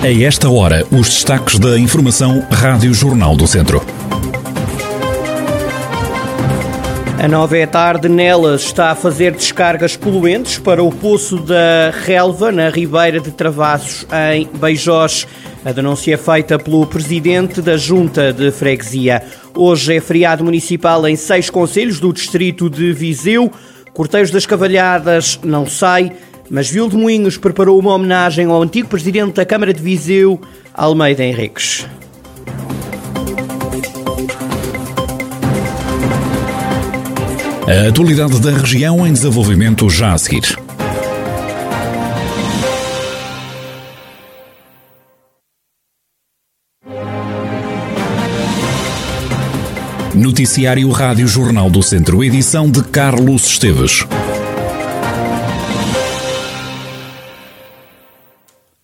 A esta hora, os destaques da Informação Rádio Jornal do Centro. A nova é tarde, nelas está a fazer descargas poluentes para o poço da Relva, na Ribeira de Travassos, em Beijós. A denúncia é feita pelo presidente da Junta de Freguesia. Hoje é feriado municipal em seis conselhos do distrito de Viseu. Corteios das Cavalhadas não sai. Mas Vil de Moinhos preparou uma homenagem ao antigo presidente da Câmara de Viseu, Almeida Henriques. A atualidade da região em desenvolvimento já a seguir. Noticiário Rádio Jornal do Centro, edição de Carlos Esteves.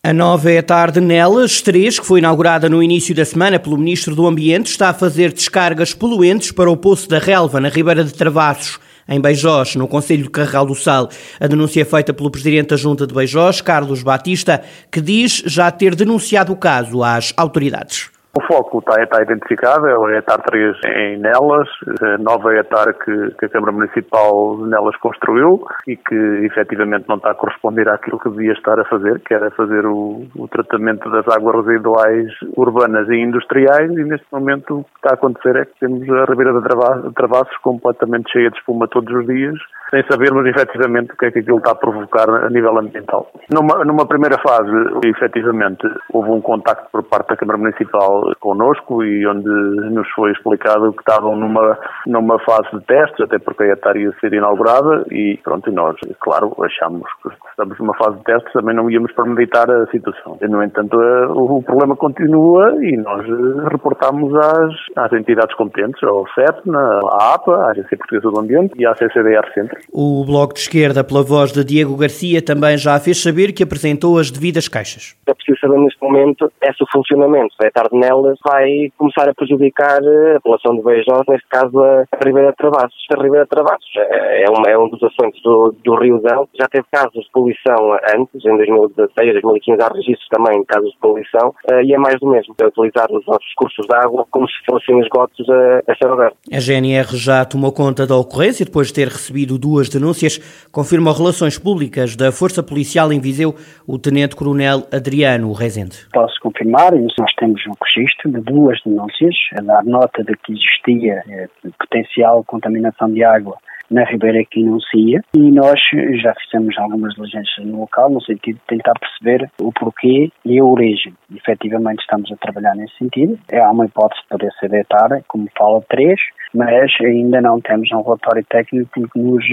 A nova é tarde nelas, 3, que foi inaugurada no início da semana pelo Ministro do Ambiente, está a fazer descargas poluentes para o Poço da Relva, na Ribeira de Travassos, em Beijós, no Conselho de Carregal do Sal. A denúncia é feita pelo Presidente da Junta de Beijós, Carlos Batista, que diz já ter denunciado o caso às autoridades. O foco está, está identificado, é o ETAR 3 em Nelas, a nova ETAR que, que, a Câmara Municipal Nelas construiu e que efetivamente não está a corresponder àquilo que devia estar a fazer, que era fazer o, o tratamento das águas residuais urbanas e industriais e neste momento o que está a acontecer é que temos a Ribeira de Travassos completamente cheia de espuma todos os dias sem sabermos efetivamente o que é que aquilo está a provocar a nível ambiental. Numa, numa primeira fase, efetivamente, houve um contacto por parte da Câmara Municipal connosco e onde nos foi explicado que estavam numa, numa fase de testes, até porque a ETAR ia ser inaugurada e pronto, nós, claro, achamos que estamos numa fase de testes, também não íamos premeditar a situação. No entanto, o problema continua e nós reportamos às, às entidades competentes, ao CEP, à APA, à Agência Portuguesa do Ambiente e à CCDR Centro, o Bloco de Esquerda, pela voz de Diego Garcia, também já fez saber que apresentou as devidas queixas. É preciso saber neste momento é se o funcionamento da tarde nelas vai começar a prejudicar a população de Beijós, neste caso a Ribeira de Travassos. A Ribeira de Travassos é, é, uma, é um dos assuntos do, do Rio Dão. Já teve casos de poluição antes, em 2016, 2015 há registros também de casos de poluição eh, e é mais do mesmo, é utilizar os nossos cursos de água como se fossem esgotos a, a céu aberto. A GNR já tomou conta da ocorrência depois de ter recebido duas denúncias, confirma Relações Públicas da Força Policial em Viseu o Tenente-Coronel Adriano Rezende. Posso confirmar, nós temos um registro de duas denúncias, a dar nota de que existia eh, potencial contaminação de água na Ribeira que enuncia e nós já fizemos algumas diligências no local no sentido de tentar perceber o porquê e a origem. Efetivamente estamos a trabalhar nesse sentido. Há uma hipótese de poder ser deitada, como fala três, mas ainda não temos um relatório técnico que nos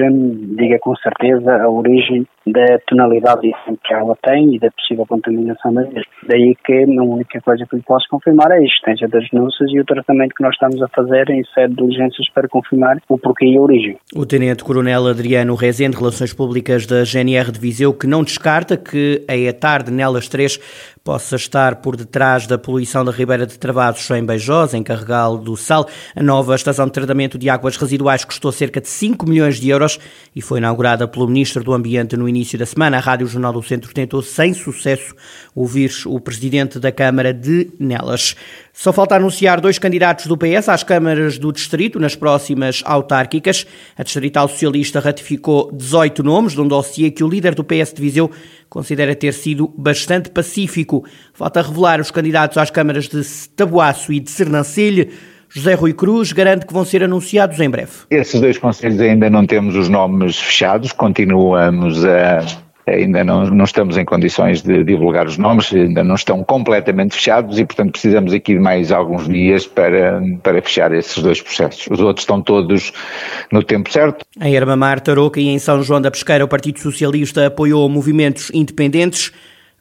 diga com certeza a origem da tonalidade que a água tem e da possível contaminação da mesma. Daí que a única coisa que lhe posso confirmar é a existência das denúncias e o tratamento que nós estamos a fazer em sede de diligências para confirmar o porquê e a origem. O Tenente-Coronel Adriano Rezende, Relações Públicas da GNR de Viseu, que não descarta que a ETAR de Nelas 3 possa estar por detrás da poluição da Ribeira de Travados em Beijós, em Carregal do Sal. A nova estação de tratamento de águas residuais custou cerca de 5 milhões de euros e foi inaugurada pelo Ministro do Ambiente no início da semana. A Rádio Jornal do Centro tentou, sem sucesso, ouvir o Presidente da Câmara de Nelas. Só falta anunciar dois candidatos do PS às câmaras do Distrito nas próximas autárquicas. A Distrital Socialista ratificou 18 nomes de um dossiê que o líder do PS de Viseu considera ter sido bastante pacífico. Falta revelar os candidatos às câmaras de Tabuaço e de Sernancelho. José Rui Cruz garante que vão ser anunciados em breve. Esses dois conselhos ainda não temos os nomes fechados, continuamos a ainda não, não estamos em condições de divulgar os nomes, ainda não estão completamente fechados e, portanto, precisamos aqui de mais alguns dias para, para fechar esses dois processos. Os outros estão todos no tempo certo. Em Armamar, Tarouca e em São João da Pesqueira, o Partido Socialista apoiou movimentos independentes.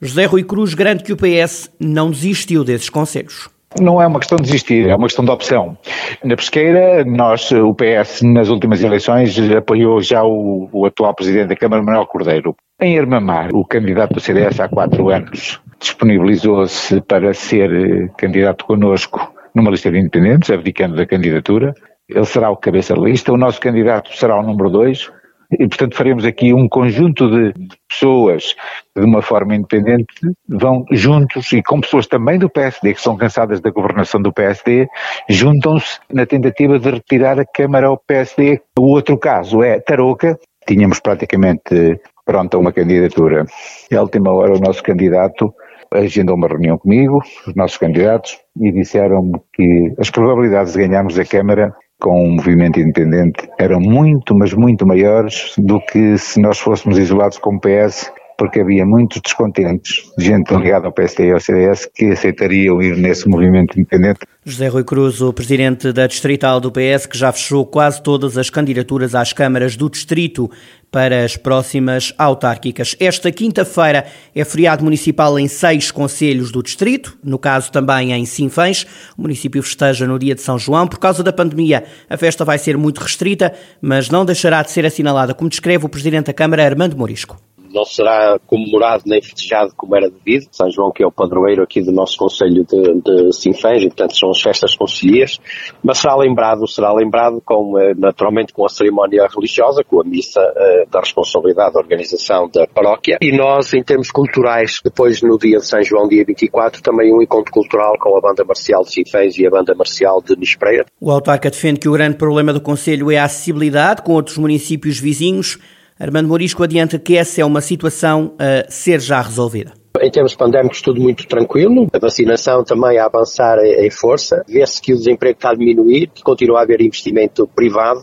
José Rui Cruz garante que o PS não desistiu desses conselhos. Não é uma questão de desistir, é uma questão de opção. Na pesqueira, nós, o PS, nas últimas eleições, apoiou já o, o atual Presidente da Câmara, Manuel Cordeiro. Em Armamar, o candidato do CDS há quatro anos disponibilizou-se para ser eh, candidato conosco numa lista de independentes, abdicando da candidatura. Ele será o cabeça de lista. O nosso candidato será o número dois. E portanto faremos aqui um conjunto de pessoas de uma forma independente, vão juntos e com pessoas também do PSD, que são cansadas da governação do PSD, juntam-se na tentativa de retirar a Câmara ao PSD. O outro caso é Tarouca, tínhamos praticamente pronta uma candidatura. E à última hora o nosso candidato agendou uma reunião comigo, os nossos candidatos, e disseram-me que as probabilidades de ganharmos a Câmara com um movimento independente eram muito, mas muito maiores do que se nós fôssemos isolados como PS, porque havia muitos descontentes, gente ligada ao PSD e ao CDS, que aceitariam ir nesse movimento independente. José Rui Cruz, o presidente da Distrital do PS, que já fechou quase todas as candidaturas às câmaras do Distrito para as próximas autárquicas. Esta quinta-feira é feriado municipal em seis conselhos do distrito, no caso também em Sinfãs. O município festeja no dia de São João. Por causa da pandemia, a festa vai ser muito restrita, mas não deixará de ser assinalada, como descreve o presidente da Câmara, Armando Morisco não será comemorado nem festejado como era devido. São João, que é o padroeiro aqui do nosso Conselho de, de Sinfãs, e portanto são as festas concilias, mas será lembrado, será lembrado com, eh, naturalmente com a cerimónia religiosa, com a missa uh, da responsabilidade da organização da paróquia, e nós, em termos culturais, depois no dia de São João, dia 24, também um encontro cultural com a banda marcial de Sinfãs e a banda marcial de Nispreira. O autarca defende que o grande problema do Conselho é a acessibilidade com outros municípios vizinhos, Armando Morisco adianta que essa é uma situação a ser já resolvida. Em termos pandémicos, tudo muito tranquilo. A vacinação também a avançar em força. Vê-se que o desemprego está a diminuir, que continua a haver investimento privado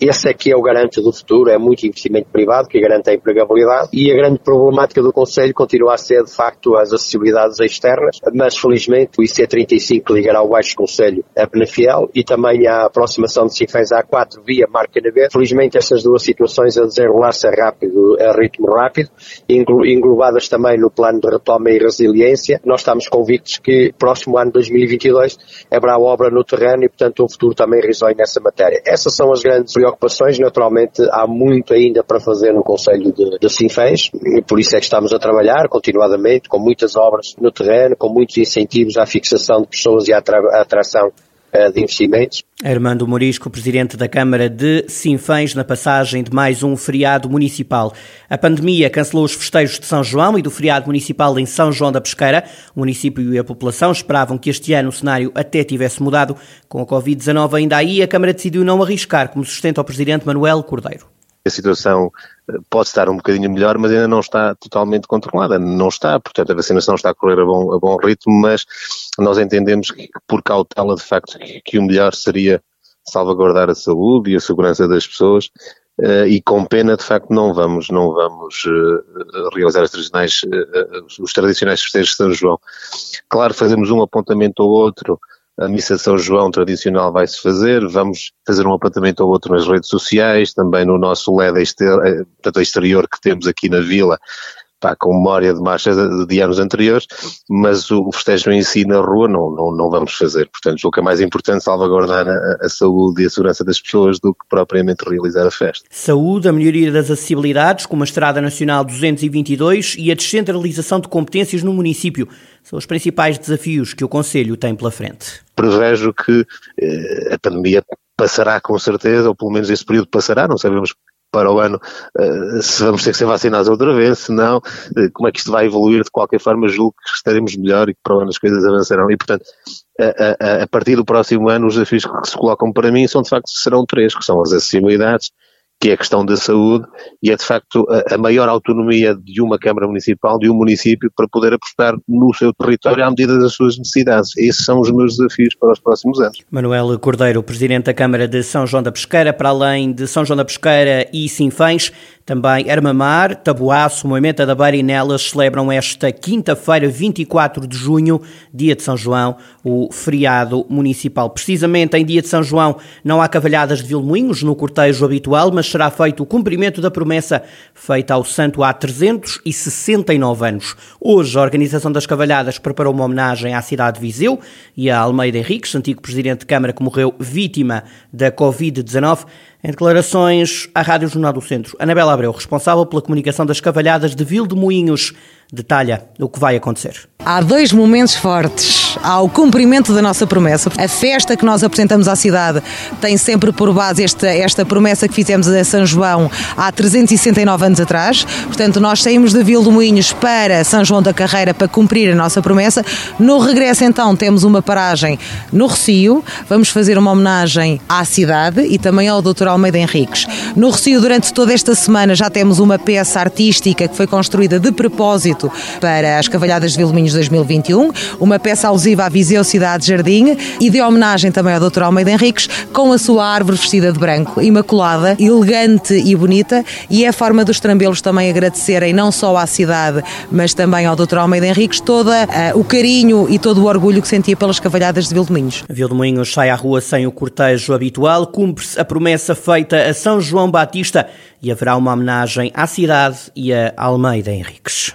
esse é que é o garante do futuro, é muito investimento privado que garante a empregabilidade e a grande problemática do Conselho continua a ser, de facto, as acessibilidades externas, mas felizmente o IC35 ligará o Baixo Conselho a Penafiel e também a aproximação de Sinfãs A4 via Marca Navé. Felizmente essas duas situações a desenrolar-se rápido, a ritmo rápido, englobadas também no plano de retoma e resiliência. Nós estamos convictos que próximo ano 2022 haverá obra no terreno e, portanto, um futuro também risonho nessa matéria. Essas são as grandes preocupações, naturalmente há muito ainda para fazer no Conselho de, de Sinfãs, e por isso é que estamos a trabalhar continuadamente, com muitas obras no terreno, com muitos incentivos à fixação de pessoas e à, à atração de investimentos. Armando Morisco, presidente da Câmara de Sinfãs, na passagem de mais um feriado municipal. A pandemia cancelou os festejos de São João e do feriado municipal em São João da Pesqueira. O município e a população esperavam que este ano o cenário até tivesse mudado. Com a Covid-19 ainda aí, a Câmara decidiu não arriscar, como sustenta o presidente Manuel Cordeiro. A situação pode estar um bocadinho melhor, mas ainda não está totalmente controlada. Não está, portanto, a vacinação está a correr a bom, a bom ritmo, mas nós entendemos que, por cautela, de facto, que, que o melhor seria salvaguardar a saúde e a segurança das pessoas. Uh, e com pena, de facto, não vamos, não vamos uh, realizar os tradicionais, uh, os tradicionais festejos de São João. Claro, fazemos um apontamento ou outro a missa São João tradicional vai-se fazer, vamos fazer um apontamento ou outro nas redes sociais, também no nosso LED exterior, exterior que temos aqui na vila, pá, com memória de marchas de, anos anteriores, mas o, festejo em si na rua não, não, não vamos fazer. Portanto, o que é mais importante salvaguardar a, a, saúde e a segurança das pessoas do que propriamente realizar a festa. Saúde, a melhoria das acessibilidades, como a Estrada Nacional 222 e a descentralização de competências no município, são os principais desafios que o Conselho tem pela frente. Prevejo que eh, a pandemia passará com certeza, ou pelo menos esse período passará, não sabemos para o ano uh, se vamos ter que ser vacinados outra vez, se não, uh, como é que isto vai evoluir, de qualquer forma julgo que estaremos melhor e que para o ano as coisas avançarão. E portanto a, a, a partir do próximo ano os desafios que se colocam para mim são de facto, serão três, que são as acessibilidades, que é a questão da saúde e é de facto a, a, maior autonomia de uma Câmara Municipal, de um município, para poder apostar no seu território à medida das suas necessidades. Esses são os meus desafios para os próximos anos. Manuel Cordeiro, Presidente da Câmara de São João da Pesqueira, para além de São João da Pesqueira e Sinfãs, também Armamar, Taboaço, Moimenta da Beira e Nelas celebram esta quinta-feira, 24 de junho, dia de São João, o feriado municipal. Precisamente em dia de São João não há cavalhadas de Vilmoinhos no cortejo habitual, mas será feito o cumprimento da promessa feita ao santo há 369 anos. Hoje, a Organização das Cavalhadas preparou uma homenagem à cidade de Viseu e a Almeida Henriques, antigo presidente de Câmara que morreu vítima da Covid-19. Em declarações à Rádio Jornal do Centro, Anabela Abreu, responsável pela comunicação das cavalhadas de Vil de Moinhos, detalha o que vai acontecer. Há dois momentos fortes atrás ao cumprimento da nossa promessa. A festa que nós apresentamos à cidade tem sempre por base esta, esta promessa que fizemos a São João há 369 anos atrás. Portanto, nós saímos de Vila do Moinhos para São João da Carreira para cumprir a nossa promessa. No regresso, então, temos uma paragem no Recio. Vamos fazer uma homenagem à cidade e também ao Dr. Almeida Henriques. No Recio, durante toda esta semana, já temos uma peça artística que foi construída de propósito para as Cavalhadas de Vilminhos 2021, uma peça alusiva à Viseu Cidade Jardim e de homenagem também ao Dr. Almeida Henriques, com a sua árvore vestida de branco, imaculada, elegante e bonita, e é a forma dos trambelos também agradecerem não só à cidade, mas também ao Dr. Almeida Henriques todo uh, o carinho e todo o orgulho que sentia pelas Cavalhadas de Vilminhos. Vilminhos sai à rua sem o cortejo habitual, cumpre-se a promessa feita a São João Batista e haverá uma homenagem à cidade e a Almeida Henriques.